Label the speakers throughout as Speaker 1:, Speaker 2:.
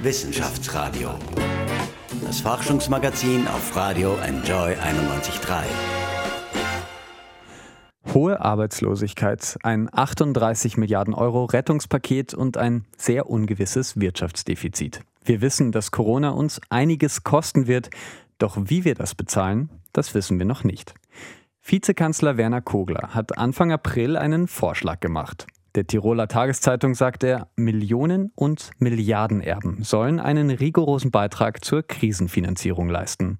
Speaker 1: Wissenschaftsradio. Das Forschungsmagazin auf Radio Enjoy 91.3.
Speaker 2: Hohe Arbeitslosigkeit, ein 38 Milliarden Euro Rettungspaket und ein sehr ungewisses Wirtschaftsdefizit. Wir wissen, dass Corona uns einiges kosten wird, doch wie wir das bezahlen, das wissen wir noch nicht. Vizekanzler Werner Kogler hat Anfang April einen Vorschlag gemacht. Der Tiroler Tageszeitung sagt er, Millionen und Milliardenerben sollen einen rigorosen Beitrag zur Krisenfinanzierung leisten.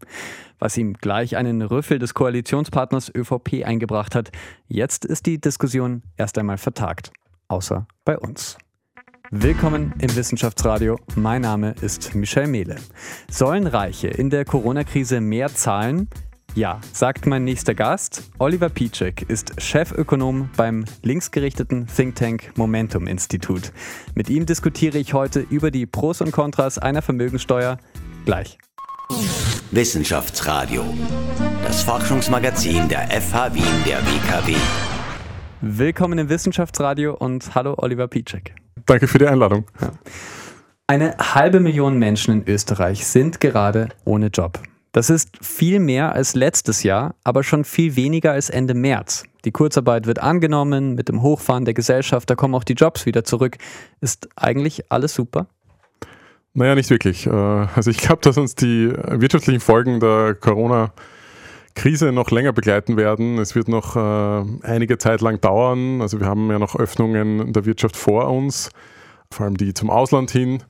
Speaker 2: Was ihm gleich einen Rüffel des Koalitionspartners ÖVP eingebracht hat. Jetzt ist die Diskussion erst einmal vertagt. Außer bei uns. Willkommen im Wissenschaftsradio. Mein Name ist Michel Mehle. Sollen Reiche in der Corona-Krise mehr zahlen? Ja, sagt mein nächster Gast. Oliver Pieczek ist Chefökonom beim linksgerichteten Think Tank Momentum Institut. Mit ihm diskutiere ich heute über die Pros und Kontras einer Vermögensteuer. Gleich.
Speaker 1: Wissenschaftsradio. Das Forschungsmagazin der FH Wien der WKW.
Speaker 2: Willkommen im Wissenschaftsradio und hallo Oliver Pieczek.
Speaker 3: Danke für die Einladung. Ja.
Speaker 2: Eine halbe Million Menschen in Österreich sind gerade ohne Job. Das ist viel mehr als letztes Jahr, aber schon viel weniger als Ende März. Die Kurzarbeit wird angenommen, mit dem Hochfahren der Gesellschaft, da kommen auch die Jobs wieder zurück. Ist eigentlich alles super?
Speaker 3: Naja, nicht wirklich. Äh, also ich glaube, dass uns die wirtschaftlichen Folgen der Corona Krise noch länger begleiten werden. Es wird noch äh, einige Zeit lang dauern. Also wir haben ja noch Öffnungen der Wirtschaft vor uns, vor allem die zum Ausland hin.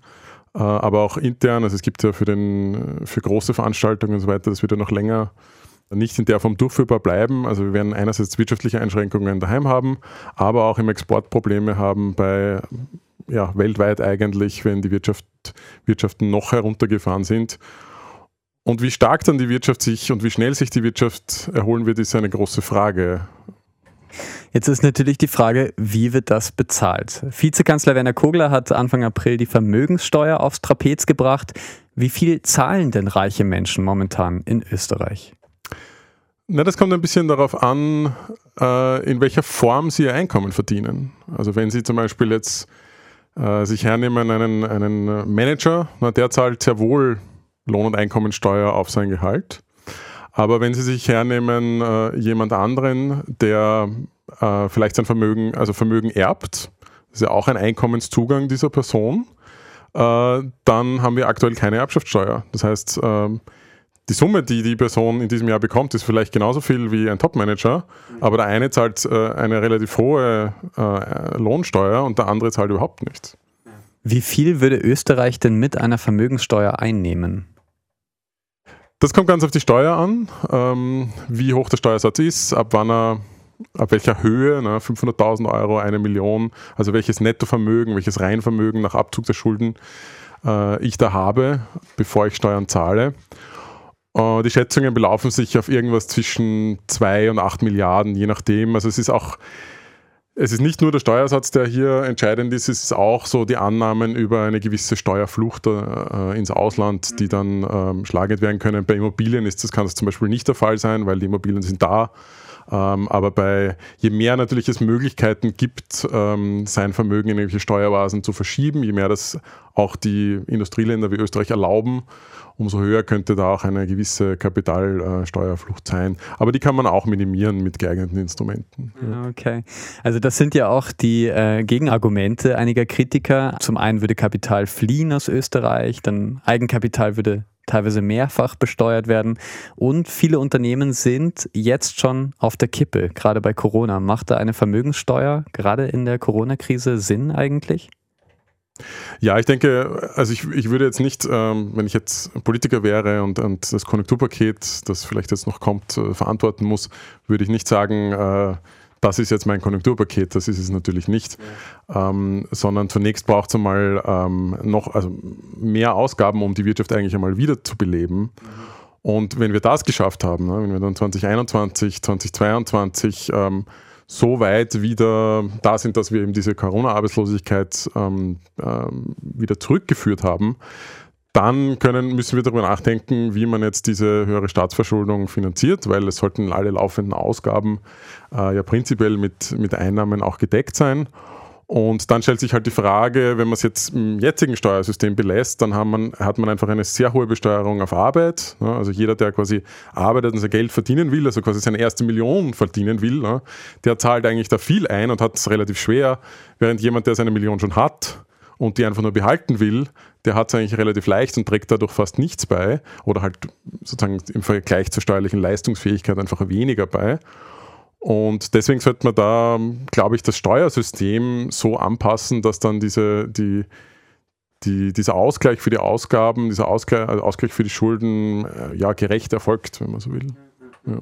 Speaker 3: Äh, aber auch intern. Also es gibt ja für, den, für große Veranstaltungen und so weiter, das wird ja noch länger nicht in der Form durchführbar bleiben. Also wir werden einerseits wirtschaftliche Einschränkungen daheim haben, aber auch im Export Probleme haben bei ja, weltweit eigentlich, wenn die Wirtschaft, Wirtschaften noch heruntergefahren sind. Und wie stark dann die Wirtschaft sich und wie schnell sich die Wirtschaft erholen wird, ist eine große Frage.
Speaker 2: Jetzt ist natürlich die Frage, wie wird das bezahlt? Vizekanzler Werner Kogler hat Anfang April die Vermögenssteuer aufs Trapez gebracht. Wie viel zahlen denn reiche Menschen momentan in Österreich?
Speaker 3: Na, das kommt ein bisschen darauf an, äh, in welcher Form sie ihr Einkommen verdienen. Also wenn sie zum Beispiel jetzt äh, sich hernehmen, einen, einen Manager, na, der zahlt sehr wohl Lohn- und Einkommensteuer auf sein Gehalt. Aber wenn Sie sich hernehmen, äh, jemand anderen, der äh, vielleicht sein Vermögen, also Vermögen erbt, das ist ja auch ein Einkommenszugang dieser Person, äh, dann haben wir aktuell keine Erbschaftssteuer. Das heißt, ähm, die Summe, die die Person in diesem Jahr bekommt, ist vielleicht genauso viel wie ein Topmanager, aber der eine zahlt äh, eine relativ hohe äh, Lohnsteuer und der andere zahlt überhaupt nichts.
Speaker 2: Wie viel würde Österreich denn mit einer Vermögenssteuer einnehmen?
Speaker 3: Das kommt ganz auf die Steuer an, ähm, wie hoch der Steuersatz ist, ab wann er, ab welcher Höhe, ne, 500.000 Euro, eine Million, also welches Nettovermögen, welches Reinvermögen nach Abzug der Schulden äh, ich da habe, bevor ich Steuern zahle. Äh, die Schätzungen belaufen sich auf irgendwas zwischen 2 und 8 Milliarden, je nachdem. Also es ist auch es ist nicht nur der Steuersatz, der hier entscheidend ist, es ist auch so die Annahmen über eine gewisse Steuerflucht äh, ins Ausland, die dann ähm, schlagend werden können. Bei Immobilien ist das, kann das zum Beispiel nicht der Fall sein, weil die Immobilien sind da. Ähm, aber bei je mehr natürlich es Möglichkeiten gibt, ähm, sein Vermögen in irgendwelche Steueroasen zu verschieben, je mehr das auch die Industrieländer wie Österreich erlauben, umso höher könnte da auch eine gewisse Kapitalsteuerflucht sein. Aber die kann man auch minimieren mit geeigneten Instrumenten.
Speaker 2: Okay. Also das sind ja auch die äh, Gegenargumente einiger Kritiker. Zum einen würde Kapital fliehen aus Österreich, dann Eigenkapital würde teilweise mehrfach besteuert werden. Und viele Unternehmen sind jetzt schon auf der Kippe, gerade bei Corona. Macht da eine Vermögenssteuer gerade in der Corona-Krise Sinn eigentlich?
Speaker 3: Ja, ich denke, also ich, ich würde jetzt nicht, ähm, wenn ich jetzt Politiker wäre und, und das Konjunkturpaket, das vielleicht jetzt noch kommt, äh, verantworten muss, würde ich nicht sagen, äh, das ist jetzt mein Konjunkturpaket, das ist es natürlich nicht, ja. ähm, sondern zunächst braucht es einmal ähm, noch also mehr Ausgaben, um die Wirtschaft eigentlich einmal wieder zu beleben. Mhm. Und wenn wir das geschafft haben, ne, wenn wir dann 2021, 2022 ähm, so weit wieder da sind, dass wir eben diese Corona-Arbeitslosigkeit ähm, ähm, wieder zurückgeführt haben, dann können, müssen wir darüber nachdenken, wie man jetzt diese höhere Staatsverschuldung finanziert, weil es sollten alle laufenden Ausgaben äh, ja prinzipiell mit, mit Einnahmen auch gedeckt sein. Und dann stellt sich halt die Frage, wenn man es jetzt im jetzigen Steuersystem belässt, dann man, hat man einfach eine sehr hohe Besteuerung auf Arbeit. Ne? Also jeder, der quasi arbeitet und sein Geld verdienen will, also quasi seine erste Million verdienen will, ne? der zahlt eigentlich da viel ein und hat es relativ schwer, während jemand, der seine Million schon hat und die einfach nur behalten will, der hat es eigentlich relativ leicht und trägt dadurch fast nichts bei oder halt sozusagen im Vergleich zur steuerlichen Leistungsfähigkeit einfach weniger bei. Und deswegen sollte man da, glaube ich, das Steuersystem so anpassen, dass dann diese, die, die, dieser Ausgleich für die Ausgaben, dieser Ausgleich, also Ausgleich für die Schulden äh, ja gerecht erfolgt, wenn man so will. Ja.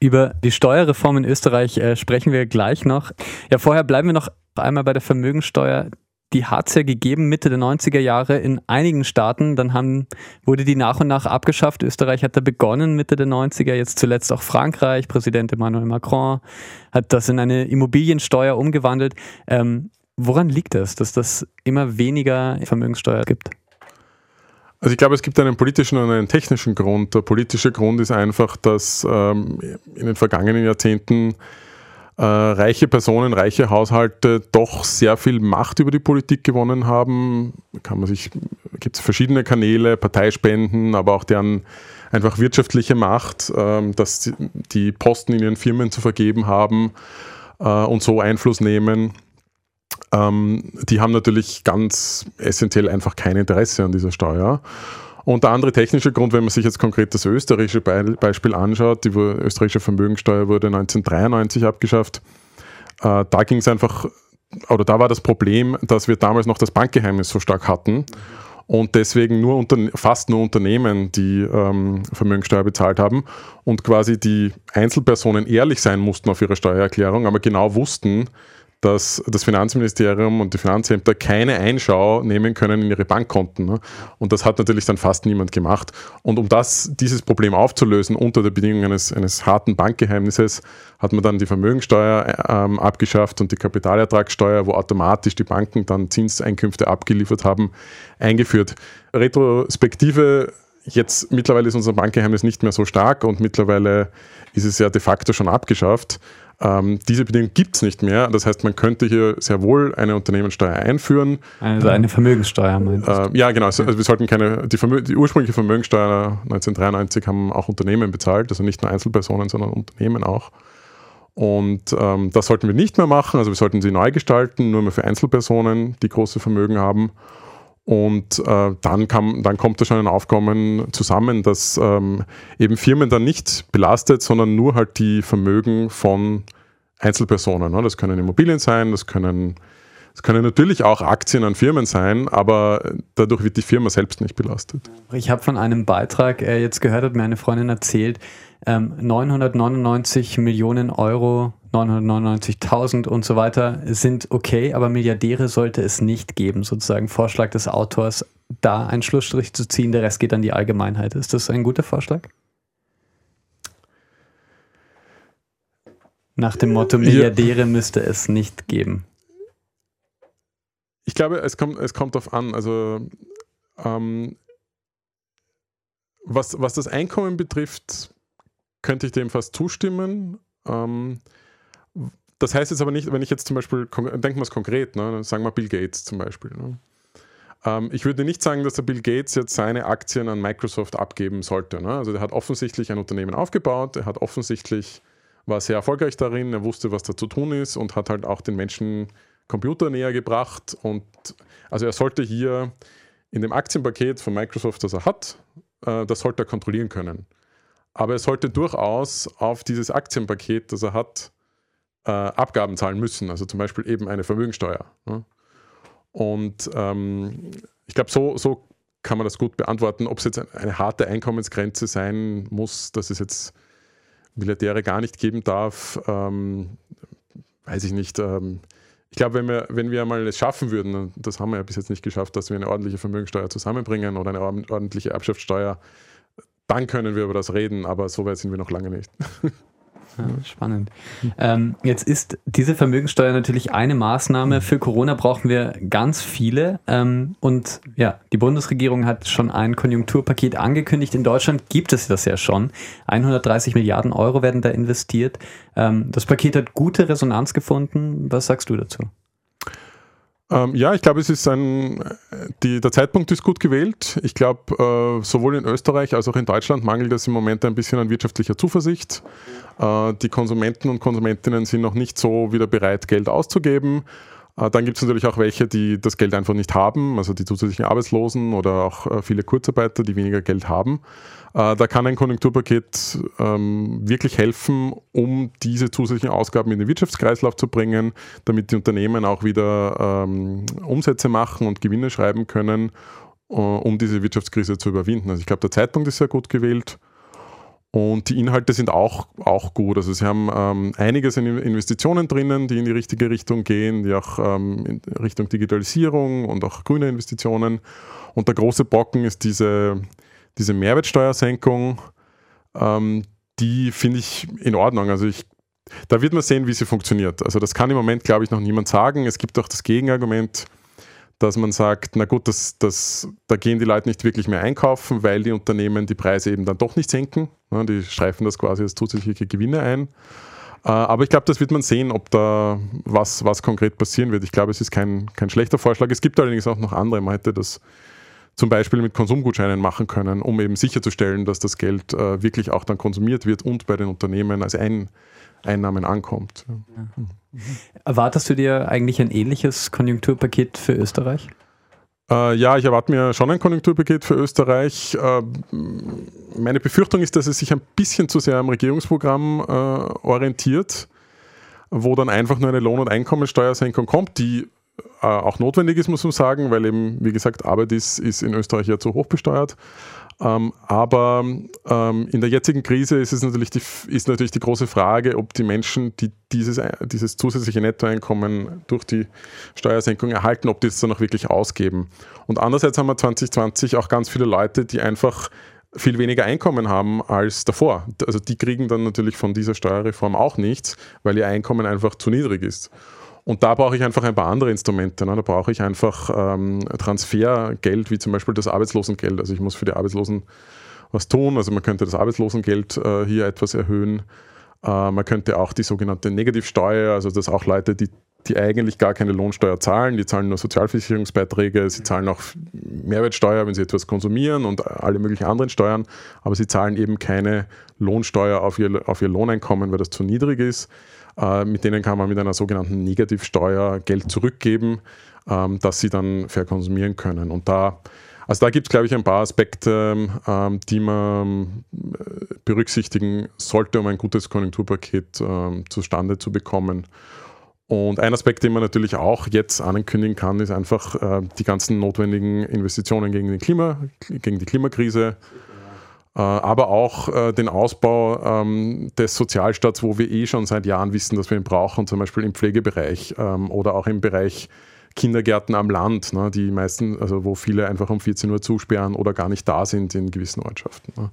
Speaker 2: Über die Steuerreform in Österreich äh, sprechen wir gleich noch. Ja, vorher bleiben wir noch einmal bei der Vermögensteuer die hat es ja gegeben Mitte der 90er Jahre in einigen Staaten. Dann haben, wurde die nach und nach abgeschafft. Österreich hat da begonnen Mitte der 90er, jetzt zuletzt auch Frankreich. Präsident Emmanuel Macron hat das in eine Immobiliensteuer umgewandelt. Ähm, woran liegt das, dass das immer weniger Vermögenssteuer gibt?
Speaker 3: Also ich glaube, es gibt einen politischen und einen technischen Grund. Der politische Grund ist einfach, dass ähm, in den vergangenen Jahrzehnten äh, reiche Personen, reiche Haushalte doch sehr viel Macht über die Politik gewonnen haben. Kann man sich, gibt es verschiedene Kanäle, Parteispenden, aber auch deren einfach wirtschaftliche Macht, äh, dass die Posten in ihren Firmen zu vergeben haben äh, und so Einfluss nehmen. Ähm, die haben natürlich ganz essentiell einfach kein Interesse an dieser Steuer. Und der andere technische Grund, wenn man sich jetzt konkret das österreichische Beispiel anschaut, die österreichische Vermögensteuer wurde 1993 abgeschafft. Äh, da ging es einfach, oder da war das Problem, dass wir damals noch das Bankgeheimnis so stark hatten und deswegen nur unter, fast nur Unternehmen die ähm, Vermögensteuer bezahlt haben und quasi die Einzelpersonen ehrlich sein mussten auf ihre Steuererklärung, aber genau wussten, dass das Finanzministerium und die Finanzämter keine Einschau nehmen können in ihre Bankkonten. Ne? Und das hat natürlich dann fast niemand gemacht. Und um das, dieses Problem aufzulösen unter der Bedingung eines, eines harten Bankgeheimnisses, hat man dann die Vermögensteuer ähm, abgeschafft und die Kapitalertragssteuer, wo automatisch die Banken dann Zinseinkünfte abgeliefert haben, eingeführt. Retrospektive Jetzt mittlerweile ist unser Bankgeheimnis nicht mehr so stark und mittlerweile ist es ja de facto schon abgeschafft. Ähm, diese Bedingung gibt es nicht mehr. Das heißt, man könnte hier sehr wohl eine Unternehmenssteuer einführen.
Speaker 2: Also eine Vermögenssteuer,
Speaker 3: meinst du? Äh, ja, genau. Also, also wir sollten keine, die, Vermö die ursprüngliche Vermögenssteuer 1993 haben auch Unternehmen bezahlt, also nicht nur Einzelpersonen, sondern Unternehmen auch. Und ähm, das sollten wir nicht mehr machen. Also wir sollten sie neu gestalten, nur mehr für Einzelpersonen, die große Vermögen haben. Und äh, dann, kam, dann kommt da schon ein Aufkommen zusammen, dass ähm, eben Firmen dann nicht belastet, sondern nur halt die Vermögen von Einzelpersonen. Ne? Das können Immobilien sein, das können, das können natürlich auch Aktien an Firmen sein, aber dadurch wird die Firma selbst nicht belastet.
Speaker 2: Ich habe von einem Beitrag äh, jetzt gehört, hat mir eine Freundin erzählt, ähm, 999 Millionen Euro 999.000 und so weiter sind okay, aber Milliardäre sollte es nicht geben, sozusagen Vorschlag des Autors, da einen Schlussstrich zu ziehen, der Rest geht an die Allgemeinheit. Ist das ein guter Vorschlag? Nach dem Motto, Milliardäre müsste es nicht geben.
Speaker 3: Ich glaube, es kommt, es kommt darauf an. Also, ähm, was, was das Einkommen betrifft, könnte ich dem fast zustimmen. Ähm, das heißt jetzt aber nicht, wenn ich jetzt zum Beispiel, denken wir es konkret, ne, sagen wir Bill Gates zum Beispiel. Ne. Ähm, ich würde nicht sagen, dass der Bill Gates jetzt seine Aktien an Microsoft abgeben sollte. Ne. Also der hat offensichtlich ein Unternehmen aufgebaut, er hat offensichtlich, war sehr erfolgreich darin, er wusste, was da zu tun ist und hat halt auch den Menschen Computer näher gebracht. Und also er sollte hier in dem Aktienpaket von Microsoft, das er hat, äh, das sollte er kontrollieren können. Aber er sollte durchaus auf dieses Aktienpaket, das er hat, äh, Abgaben zahlen müssen, also zum Beispiel eben eine Vermögensteuer. Ne? Und ähm, ich glaube, so, so kann man das gut beantworten. Ob es jetzt eine harte Einkommensgrenze sein muss, dass es jetzt Milliardäre gar nicht geben darf, ähm, weiß ich nicht. Ähm, ich glaube, wenn wir, wenn wir mal es schaffen würden, das haben wir ja bis jetzt nicht geschafft, dass wir eine ordentliche Vermögensteuer zusammenbringen oder eine ordentliche Erbschaftssteuer, dann können wir über das reden, aber so weit sind wir noch lange nicht.
Speaker 2: Spannend. Ähm, jetzt ist diese Vermögenssteuer natürlich eine Maßnahme. Für Corona brauchen wir ganz viele. Ähm, und ja, die Bundesregierung hat schon ein Konjunkturpaket angekündigt. In Deutschland gibt es das ja schon. 130 Milliarden Euro werden da investiert. Ähm, das Paket hat gute Resonanz gefunden. Was sagst du dazu?
Speaker 3: Ähm, ja, ich glaube, es ist ein, die, der Zeitpunkt ist gut gewählt. Ich glaube, äh, sowohl in Österreich als auch in Deutschland mangelt es im Moment ein bisschen an wirtschaftlicher Zuversicht. Äh, die Konsumenten und Konsumentinnen sind noch nicht so wieder bereit, Geld auszugeben. Äh, dann gibt es natürlich auch welche, die das Geld einfach nicht haben, also die zusätzlichen Arbeitslosen oder auch äh, viele Kurzarbeiter, die weniger Geld haben. Äh, da kann ein Konjunkturpaket ähm, wirklich helfen, um diese zusätzlichen Ausgaben in den Wirtschaftskreislauf zu bringen, damit die Unternehmen auch wieder ähm, Umsätze machen und Gewinne schreiben können, um diese Wirtschaftskrise zu überwinden. Also ich glaube, der Zeitpunkt ist sehr gut gewählt. Und die Inhalte sind auch, auch gut. Also sie haben ähm, einiges in Investitionen drinnen, die in die richtige Richtung gehen, die auch ähm, in Richtung Digitalisierung und auch grüne Investitionen. Und der große Brocken ist diese, diese Mehrwertsteuersenkung. Ähm, die finde ich in Ordnung. Also ich, da wird man sehen, wie sie funktioniert. Also das kann im Moment, glaube ich, noch niemand sagen. Es gibt auch das Gegenargument, dass man sagt, na gut, das, das, da gehen die Leute nicht wirklich mehr einkaufen, weil die Unternehmen die Preise eben dann doch nicht senken. Die streifen das quasi als zusätzliche Gewinne ein. Äh, aber ich glaube, das wird man sehen, ob da was, was konkret passieren wird. Ich glaube, es ist kein, kein schlechter Vorschlag. Es gibt allerdings auch noch andere. Man hätte das zum Beispiel mit Konsumgutscheinen machen können, um eben sicherzustellen, dass das Geld äh, wirklich auch dann konsumiert wird und bei den Unternehmen als ein, Einnahmen ankommt. Ja.
Speaker 2: Erwartest du dir eigentlich ein ähnliches Konjunkturpaket für Österreich?
Speaker 3: Äh, ja, ich erwarte mir schon ein Konjunkturpaket für Österreich. Äh, meine Befürchtung ist, dass es sich ein bisschen zu sehr am Regierungsprogramm äh, orientiert, wo dann einfach nur eine Lohn- und Einkommensteuersenkung kommt, die äh, auch notwendig ist, muss man sagen, weil eben, wie gesagt, Arbeit ist, ist in Österreich ja zu hoch besteuert. Ähm, aber ähm, in der jetzigen Krise ist es natürlich die, ist natürlich die große Frage, ob die Menschen, die dieses, dieses zusätzliche Nettoeinkommen durch die Steuersenkung erhalten, ob die es dann auch wirklich ausgeben. Und andererseits haben wir 2020 auch ganz viele Leute, die einfach viel weniger Einkommen haben als davor. Also die kriegen dann natürlich von dieser Steuerreform auch nichts, weil ihr Einkommen einfach zu niedrig ist. Und da brauche ich einfach ein paar andere Instrumente. Ne? Da brauche ich einfach ähm, Transfergeld, wie zum Beispiel das Arbeitslosengeld. Also ich muss für die Arbeitslosen was tun. Also man könnte das Arbeitslosengeld äh, hier etwas erhöhen. Äh, man könnte auch die sogenannte Negativsteuer, also dass auch Leute, die, die eigentlich gar keine Lohnsteuer zahlen, die zahlen nur Sozialversicherungsbeiträge, sie zahlen auch Mehrwertsteuer, wenn sie etwas konsumieren und alle möglichen anderen Steuern, aber sie zahlen eben keine Lohnsteuer auf ihr, auf ihr Lohneinkommen, weil das zu niedrig ist. Äh, mit denen kann man mit einer sogenannten Negativsteuer Geld zurückgeben, ähm, das sie dann verkonsumieren können. Und da, also da gibt es, glaube ich, ein paar Aspekte, ähm, die man äh, berücksichtigen sollte, um ein gutes Konjunkturpaket ähm, zustande zu bekommen. Und ein Aspekt, den man natürlich auch jetzt ankündigen kann, ist einfach äh, die ganzen notwendigen Investitionen gegen, den Klima, gegen die Klimakrise äh, aber auch äh, den Ausbau ähm, des Sozialstaats, wo wir eh schon seit Jahren wissen, dass wir ihn brauchen, zum Beispiel im Pflegebereich ähm, oder auch im Bereich Kindergärten am Land, ne, die meisten, also wo viele einfach um 14 Uhr zusperren oder gar nicht da sind in gewissen Ortschaften. Ne.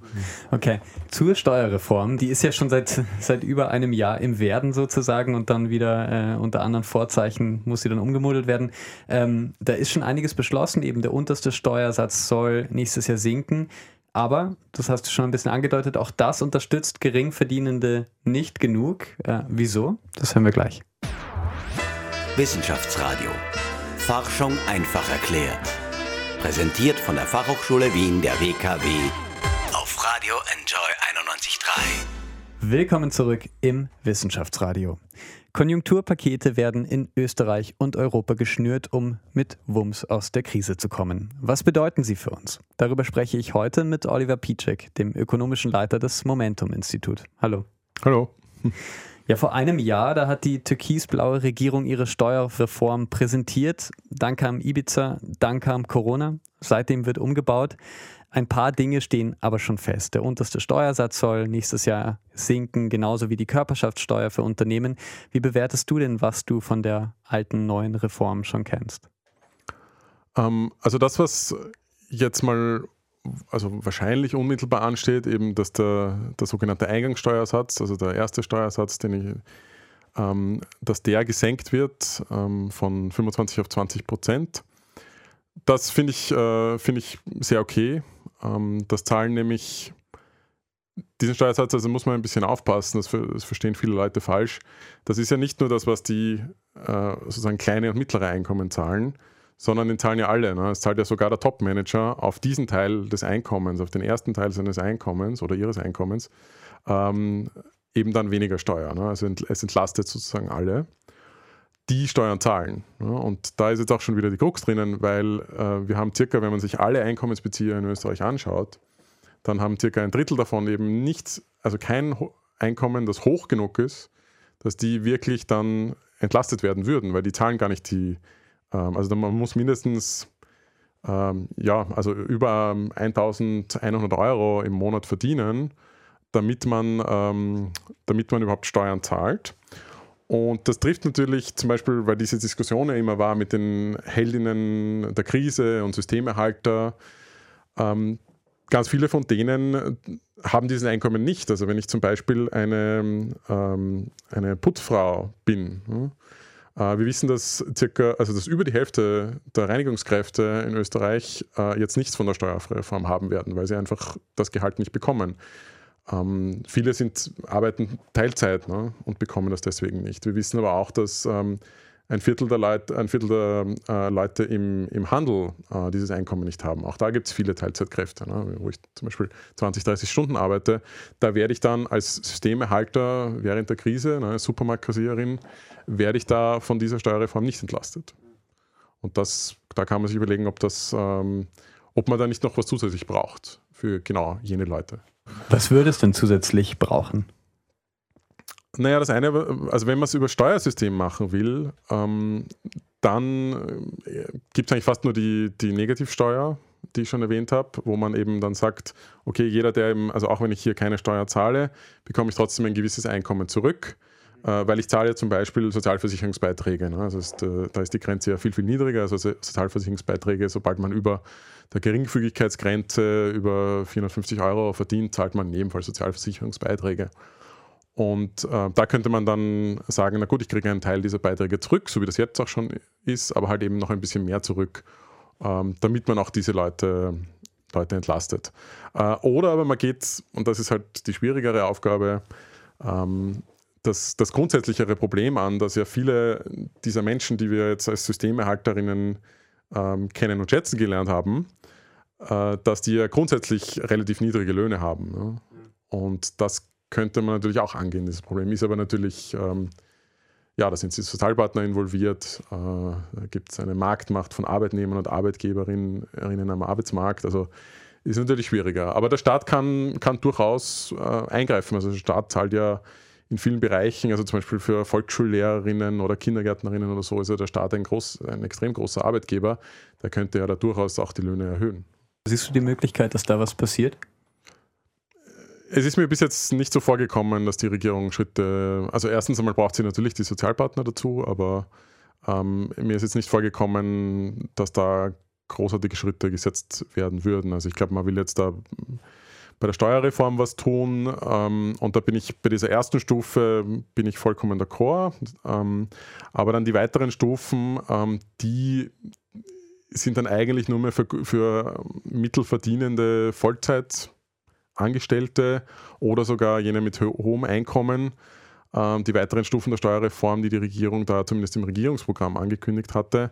Speaker 2: Okay, zur Steuerreform, die ist ja schon seit, seit über einem Jahr im Werden sozusagen und dann wieder äh, unter anderen Vorzeichen muss sie dann umgemodelt werden. Ähm, da ist schon einiges beschlossen, eben der unterste Steuersatz soll nächstes Jahr sinken. Aber, das hast du schon ein bisschen angedeutet, auch das unterstützt Geringverdienende nicht genug. Äh, wieso? Das hören wir gleich.
Speaker 1: Wissenschaftsradio. Forschung einfach erklärt. Präsentiert von der Fachhochschule Wien der WKW auf Radio Enjoy 91.3.
Speaker 2: Willkommen zurück im Wissenschaftsradio. Konjunkturpakete werden in Österreich und Europa geschnürt, um mit Wumms aus der Krise zu kommen. Was bedeuten sie für uns? Darüber spreche ich heute mit Oliver Piczek, dem ökonomischen Leiter des Momentum-Institut. Hallo.
Speaker 3: Hallo.
Speaker 2: Ja, vor einem Jahr, da hat die türkisblaue Regierung ihre Steuerreform präsentiert. Dann kam Ibiza, dann kam Corona. Seitdem wird umgebaut. Ein paar Dinge stehen aber schon fest. Der unterste Steuersatz soll nächstes Jahr sinken, genauso wie die Körperschaftssteuer für Unternehmen. Wie bewertest du denn, was du von der alten neuen Reform schon kennst?
Speaker 3: Ähm, also das, was jetzt mal also wahrscheinlich unmittelbar ansteht, eben dass der, der sogenannte Eingangssteuersatz, also der erste Steuersatz, den ich, ähm, dass der gesenkt wird ähm, von 25 auf 20 Prozent. Das finde ich, äh, find ich sehr okay. Ähm, das zahlen nämlich diesen Steuersatz, also muss man ein bisschen aufpassen, das, das, verstehen viele Leute falsch. Das ist ja nicht nur das, was die äh, sozusagen kleine und mittlere Einkommen zahlen, sondern den zahlen ja alle. Ne? Es zahlt ja sogar der Top-Manager auf diesen Teil des Einkommens, auf den ersten Teil seines Einkommens oder ihres Einkommens, ähm, eben dann weniger Steuer. Ne? Also es entlastet sozusagen alle, die Steuern zahlen. Ne? Und da ist jetzt auch schon wieder die Krux drinnen, weil äh, wir haben circa, wenn man sich alle Einkommensbezieher in Österreich anschaut, dann haben circa ein Drittel davon eben nichts, also kein Einkommen, das hoch genug ist, dass die wirklich dann entlastet werden würden, weil die zahlen gar nicht die, ähm, also man muss mindestens ähm, ja, also über 1100 Euro im Monat verdienen, damit man, ähm, damit man überhaupt Steuern zahlt. Und das trifft natürlich zum Beispiel, weil diese Diskussion ja immer war mit den Heldinnen der Krise und Systemerhalter, ähm, ganz viele von denen haben dieses Einkommen nicht. Also wenn ich zum Beispiel eine, ähm, eine Putzfrau bin, hm, äh, wir wissen, dass circa, also dass über die Hälfte der Reinigungskräfte in Österreich äh, jetzt nichts von der Steuerreform haben werden, weil sie einfach das Gehalt nicht bekommen. Ähm, viele sind, arbeiten Teilzeit ne, und bekommen das deswegen nicht. Wir wissen aber auch, dass ähm, ein Viertel der, Leut, ein Viertel der äh, Leute im, im Handel äh, dieses Einkommen nicht haben. Auch da gibt es viele Teilzeitkräfte, ne? wo ich zum Beispiel 20, 30 Stunden arbeite. Da werde ich dann als Systemerhalter während der Krise, ne, Supermarktkassiererin, werde ich da von dieser Steuerreform nicht entlastet. Und das, da kann man sich überlegen, ob, das, ähm, ob man da nicht noch was zusätzlich braucht für genau jene Leute.
Speaker 2: Was würde es denn zusätzlich brauchen?
Speaker 3: Naja, das eine, also wenn man es über Steuersystem machen will, ähm, dann äh, gibt es eigentlich fast nur die, die Negativsteuer, die ich schon erwähnt habe, wo man eben dann sagt, okay, jeder, der eben, also auch wenn ich hier keine Steuer zahle, bekomme ich trotzdem ein gewisses Einkommen zurück, äh, weil ich zahle zum Beispiel Sozialversicherungsbeiträge. Ne? Also ist, äh, da ist die Grenze ja viel, viel niedriger. Also Sozialversicherungsbeiträge, sobald man über der Geringfügigkeitsgrenze über 450 Euro verdient, zahlt man ebenfalls Sozialversicherungsbeiträge. Und äh, da könnte man dann sagen, na gut, ich kriege einen Teil dieser Beiträge zurück, so wie das jetzt auch schon ist, aber halt eben noch ein bisschen mehr zurück, ähm, damit man auch diese Leute, Leute entlastet. Äh, oder aber man geht, und das ist halt die schwierigere Aufgabe, ähm, das, das grundsätzlichere Problem an, dass ja viele dieser Menschen, die wir jetzt als Systemerhalterinnen ähm, kennen und schätzen gelernt haben, äh, dass die ja grundsätzlich relativ niedrige Löhne haben. Ne? Und das könnte man natürlich auch angehen. Das Problem ist aber natürlich, ähm, ja, da sind die Sozialpartner involviert, äh, da gibt es eine Marktmacht von Arbeitnehmern und Arbeitgeberinnen am Arbeitsmarkt. Also ist natürlich schwieriger. Aber der Staat kann, kann durchaus äh, eingreifen. Also der Staat zahlt ja in vielen Bereichen, also zum Beispiel für Volksschullehrerinnen oder Kindergärtnerinnen oder so, ist ja der Staat ein, groß, ein extrem großer Arbeitgeber. Der könnte ja da durchaus auch die Löhne erhöhen.
Speaker 2: Siehst du die Möglichkeit, dass da was passiert?
Speaker 3: Es ist mir bis jetzt nicht so vorgekommen, dass die Regierung Schritte, also erstens einmal braucht sie natürlich die Sozialpartner dazu, aber ähm, mir ist jetzt nicht vorgekommen, dass da großartige Schritte gesetzt werden würden. Also ich glaube, man will jetzt da bei der Steuerreform was tun ähm, und da bin ich bei dieser ersten Stufe bin ich vollkommen d'accord. Ähm, aber dann die weiteren Stufen, ähm, die sind dann eigentlich nur mehr für, für mittelverdienende Vollzeit Angestellte oder sogar jene mit ho hohem Einkommen. Ähm, die weiteren Stufen der Steuerreform, die die Regierung da zumindest im Regierungsprogramm angekündigt hatte,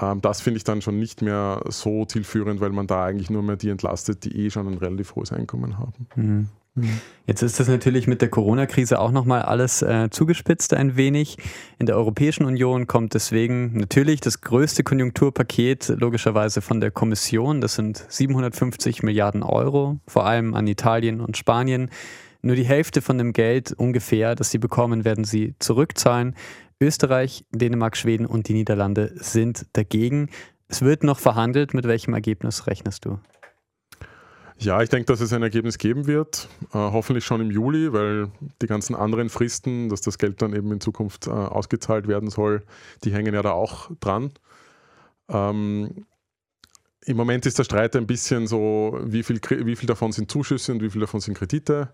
Speaker 3: ähm, das finde ich dann schon nicht mehr so zielführend, weil man da eigentlich nur mehr die entlastet, die eh schon ein relativ hohes Einkommen haben.
Speaker 2: Mhm. Mhm. Jetzt ist das natürlich mit der Corona-Krise auch nochmal alles äh, zugespitzt ein wenig. In der Europäischen Union kommt deswegen natürlich das größte Konjunkturpaket logischerweise von der Kommission. Das sind 750 Milliarden Euro, vor allem an Italien und Spanien. Nur die Hälfte von dem Geld ungefähr, das sie bekommen, werden sie zurückzahlen. Österreich, Dänemark, Schweden und die Niederlande sind dagegen. Es wird noch verhandelt. Mit welchem Ergebnis rechnest du?
Speaker 3: Ja, ich denke, dass es ein Ergebnis geben wird. Äh, hoffentlich schon im Juli, weil die ganzen anderen Fristen, dass das Geld dann eben in Zukunft äh, ausgezahlt werden soll, die hängen ja da auch dran. Ähm, Im Moment ist der Streit ein bisschen so, wie viel, wie viel davon sind Zuschüsse und wie viel davon sind Kredite.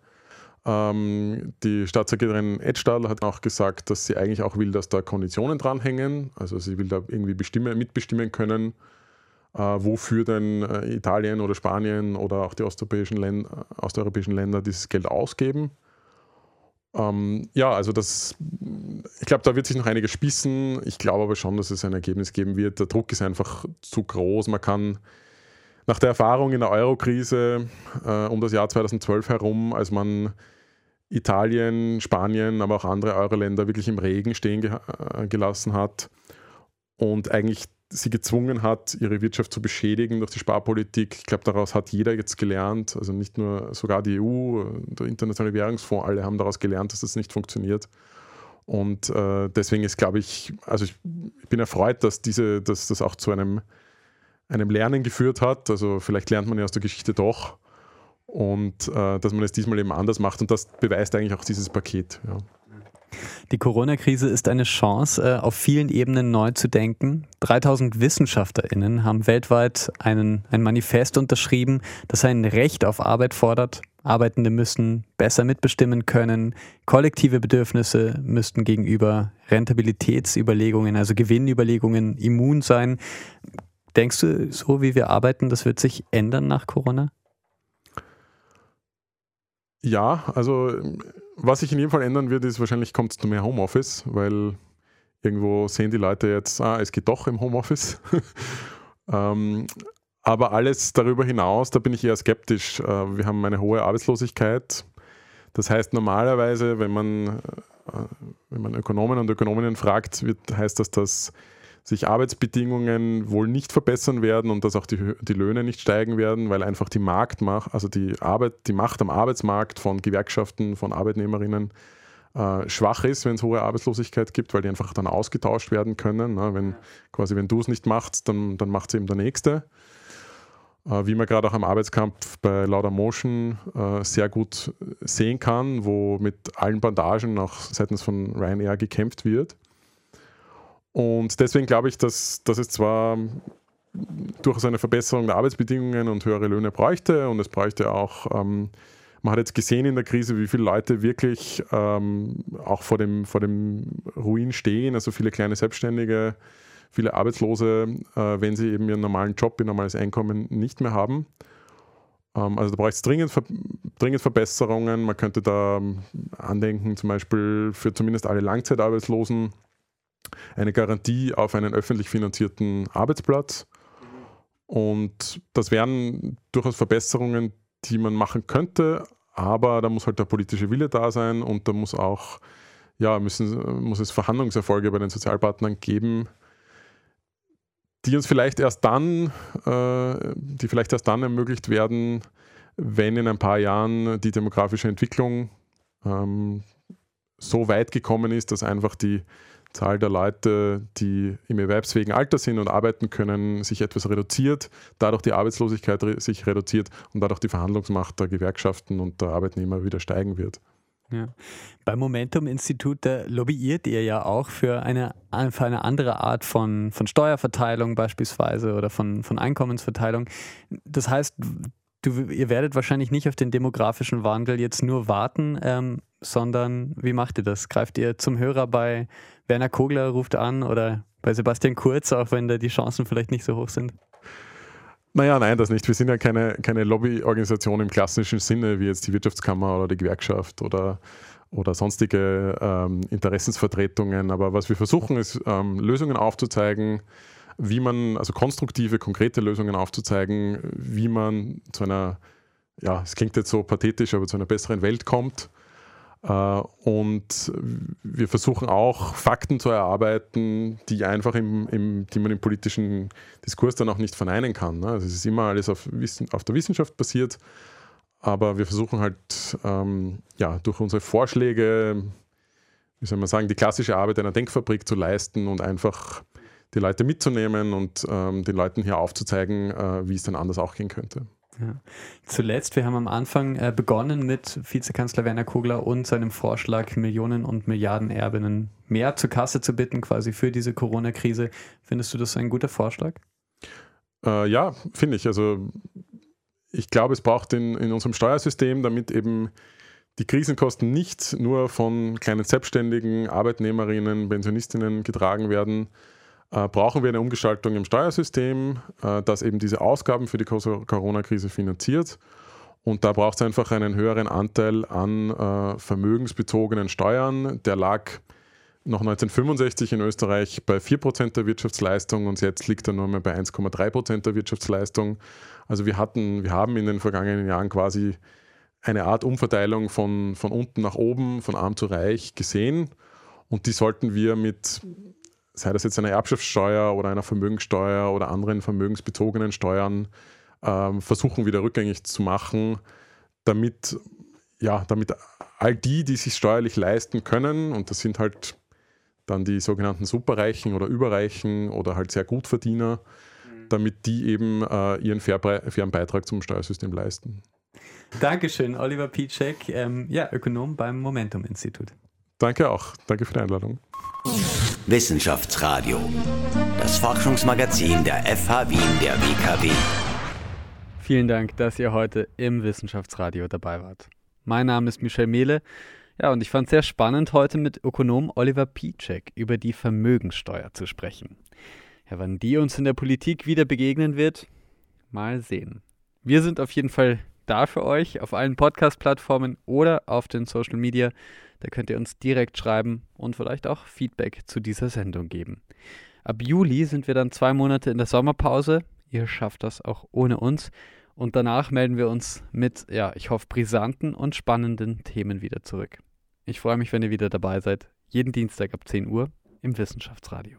Speaker 3: Ähm, die Staatssekretärin Edstadler hat auch gesagt, dass sie eigentlich auch will, dass da Konditionen dranhängen. Also sie will da irgendwie bestimmen, mitbestimmen können, wofür denn äh, Italien oder Spanien oder auch die osteuropäischen, Länder, osteuropäischen Länder dieses Geld ausgeben. Ähm, ja, also das, ich glaube, da wird sich noch einiges spießen. Ich glaube aber schon, dass es ein Ergebnis geben wird. Der Druck ist einfach zu groß. Man kann nach der Erfahrung in der Euro-Krise äh, um das Jahr 2012 herum, als man Italien, Spanien, aber auch andere Euro-Länder wirklich im Regen stehen ge äh, gelassen hat und eigentlich sie gezwungen hat, ihre Wirtschaft zu beschädigen durch die Sparpolitik. Ich glaube, daraus hat jeder jetzt gelernt, also nicht nur sogar die EU, der Internationale Währungsfonds, alle haben daraus gelernt, dass das nicht funktioniert. Und äh, deswegen ist, glaube ich, also ich, ich, bin erfreut, dass, diese, dass das auch zu einem, einem Lernen geführt hat. Also vielleicht lernt man ja aus der Geschichte doch und äh, dass man es diesmal eben anders macht. Und das beweist eigentlich auch dieses Paket. Ja.
Speaker 2: Die Corona-Krise ist eine Chance, äh, auf vielen Ebenen neu zu denken. 3000 WissenschaftlerInnen haben weltweit einen, ein Manifest unterschrieben, das ein Recht auf Arbeit fordert. Arbeitende müssen besser mitbestimmen können. Kollektive Bedürfnisse müssten gegenüber Rentabilitätsüberlegungen, also Gewinnüberlegungen immun sein. Denkst du, so wie wir arbeiten, das wird sich ändern nach Corona?
Speaker 3: Ja, also was sich in jedem Fall ändern wird, ist wahrscheinlich kommt es zu mehr Homeoffice, weil irgendwo sehen die Leute jetzt, ah, es geht doch im Homeoffice. ähm, aber alles darüber hinaus, da bin ich eher skeptisch. Äh, wir haben eine hohe Arbeitslosigkeit. Das heißt, normalerweise, wenn man, äh, wenn man Ökonomen und Ökonominnen fragt, wird, heißt das, dass sich Arbeitsbedingungen wohl nicht verbessern werden und dass auch die, die Löhne nicht steigen werden, weil einfach die Marktmacht, also die Arbeit, die Macht am Arbeitsmarkt von Gewerkschaften, von Arbeitnehmerinnen äh, schwach ist, wenn es hohe Arbeitslosigkeit gibt, weil die einfach dann ausgetauscht werden können. Ne? Wenn quasi, wenn du es nicht machst, dann, dann macht es eben der Nächste. Äh, wie man gerade auch am Arbeitskampf bei Lauda Motion äh, sehr gut sehen kann, wo mit allen Bandagen auch seitens von Ryanair gekämpft wird. Und deswegen glaube ich, dass, dass es zwar durchaus eine Verbesserung der Arbeitsbedingungen und höhere Löhne bräuchte und es bräuchte auch, ähm, man hat jetzt gesehen in der Krise, wie viele Leute wirklich ähm, auch vor dem, vor dem Ruin stehen, also viele kleine Selbstständige, viele Arbeitslose, äh, wenn sie eben ihren normalen Job, ihr normales Einkommen nicht mehr haben. Ähm, also da braucht es dringend, dringend Verbesserungen. Man könnte da ähm, andenken, zum Beispiel für zumindest alle Langzeitarbeitslosen eine Garantie auf einen öffentlich finanzierten Arbeitsplatz. Und das wären durchaus Verbesserungen, die man machen könnte, aber da muss halt der politische Wille da sein und da muss auch, ja, müssen, muss es Verhandlungserfolge bei den Sozialpartnern geben, die uns vielleicht erst dann, äh, die vielleicht erst dann ermöglicht werden, wenn in ein paar Jahren die demografische Entwicklung ähm, so weit gekommen ist, dass einfach die Zahl der Leute, die im erwerbsfähigen Alter sind und arbeiten können, sich etwas reduziert, dadurch die Arbeitslosigkeit sich reduziert und dadurch die Verhandlungsmacht der Gewerkschaften und der Arbeitnehmer wieder steigen wird.
Speaker 2: Ja. Beim Momentum-Institut lobbyiert ihr ja auch für eine, für eine andere Art von, von Steuerverteilung beispielsweise oder von, von Einkommensverteilung. Das heißt, du, ihr werdet wahrscheinlich nicht auf den demografischen Wandel jetzt nur warten, ähm, sondern wie macht ihr das? Greift ihr zum Hörer bei Werner Kogler, ruft an oder bei Sebastian Kurz, auch wenn da die Chancen vielleicht nicht so hoch sind?
Speaker 3: Naja, nein, das nicht. Wir sind ja keine, keine Lobbyorganisation im klassischen Sinne, wie jetzt die Wirtschaftskammer oder die Gewerkschaft oder, oder sonstige ähm, Interessensvertretungen. Aber was wir versuchen, ist ähm, Lösungen aufzuzeigen, wie man, also konstruktive, konkrete Lösungen aufzuzeigen, wie man zu einer, ja, es klingt jetzt so pathetisch, aber zu einer besseren Welt kommt. Äh, und wir versuchen auch Fakten zu erarbeiten, die einfach im, im, die man im politischen Diskurs dann auch nicht verneinen kann. Ne? Also es ist immer alles auf, auf der Wissenschaft basiert, aber wir versuchen halt ähm, ja, durch unsere Vorschläge, wie soll man sagen, die klassische Arbeit einer Denkfabrik zu leisten und einfach die Leute mitzunehmen und ähm, den Leuten hier aufzuzeigen, äh, wie es dann anders auch gehen könnte.
Speaker 2: Ja. Zuletzt, wir haben am Anfang äh, begonnen mit Vizekanzler Werner Kogler und seinem Vorschlag, Millionen und Milliarden Erbinnen mehr zur Kasse zu bitten, quasi für diese Corona-Krise. Findest du das ein guter Vorschlag?
Speaker 3: Äh, ja, finde ich. Also ich glaube, es braucht in, in unserem Steuersystem, damit eben die Krisenkosten nicht nur von kleinen Selbstständigen, Arbeitnehmerinnen, Pensionistinnen getragen werden, äh, brauchen wir eine Umgestaltung im Steuersystem, äh, das eben diese Ausgaben für die Corona-Krise finanziert. Und da braucht es einfach einen höheren Anteil an äh, vermögensbezogenen Steuern. Der lag noch 1965 in Österreich bei 4% der Wirtschaftsleistung und jetzt liegt er nur mehr bei 1,3% der Wirtschaftsleistung. Also wir hatten, wir haben in den vergangenen Jahren quasi eine Art Umverteilung von, von unten nach oben, von arm zu reich gesehen. Und die sollten wir mit, sei das jetzt eine Erbschaftssteuer oder einer Vermögenssteuer oder anderen vermögensbezogenen Steuern, ähm, versuchen wieder rückgängig zu machen, damit, ja, damit all die, die sich steuerlich leisten können, und das sind halt dann die sogenannten Superreichen oder Überreichen oder halt sehr Gutverdiener, mhm. damit die eben äh, ihren fairen Beitrag zum Steuersystem leisten.
Speaker 2: Dankeschön, Oliver Piczek, ähm, ja, Ökonom beim Momentum-Institut.
Speaker 3: Danke auch. Danke für die Einladung.
Speaker 1: Wissenschaftsradio, das Forschungsmagazin der FH Wien der WKW.
Speaker 2: Vielen Dank, dass ihr heute im Wissenschaftsradio dabei wart. Mein Name ist Michel Mehle. Ja, und ich fand es sehr spannend, heute mit Ökonom Oliver Piczek über die Vermögenssteuer zu sprechen. Ja, wann die uns in der Politik wieder begegnen wird, mal sehen. Wir sind auf jeden Fall da für euch auf allen Podcast-Plattformen oder auf den Social Media. Da könnt ihr uns direkt schreiben und vielleicht auch Feedback zu dieser Sendung geben. Ab Juli sind wir dann zwei Monate in der Sommerpause. Ihr schafft das auch ohne uns. Und danach melden wir uns mit, ja, ich hoffe, brisanten und spannenden Themen wieder zurück. Ich freue mich, wenn ihr wieder dabei seid. Jeden Dienstag ab 10 Uhr im Wissenschaftsradio.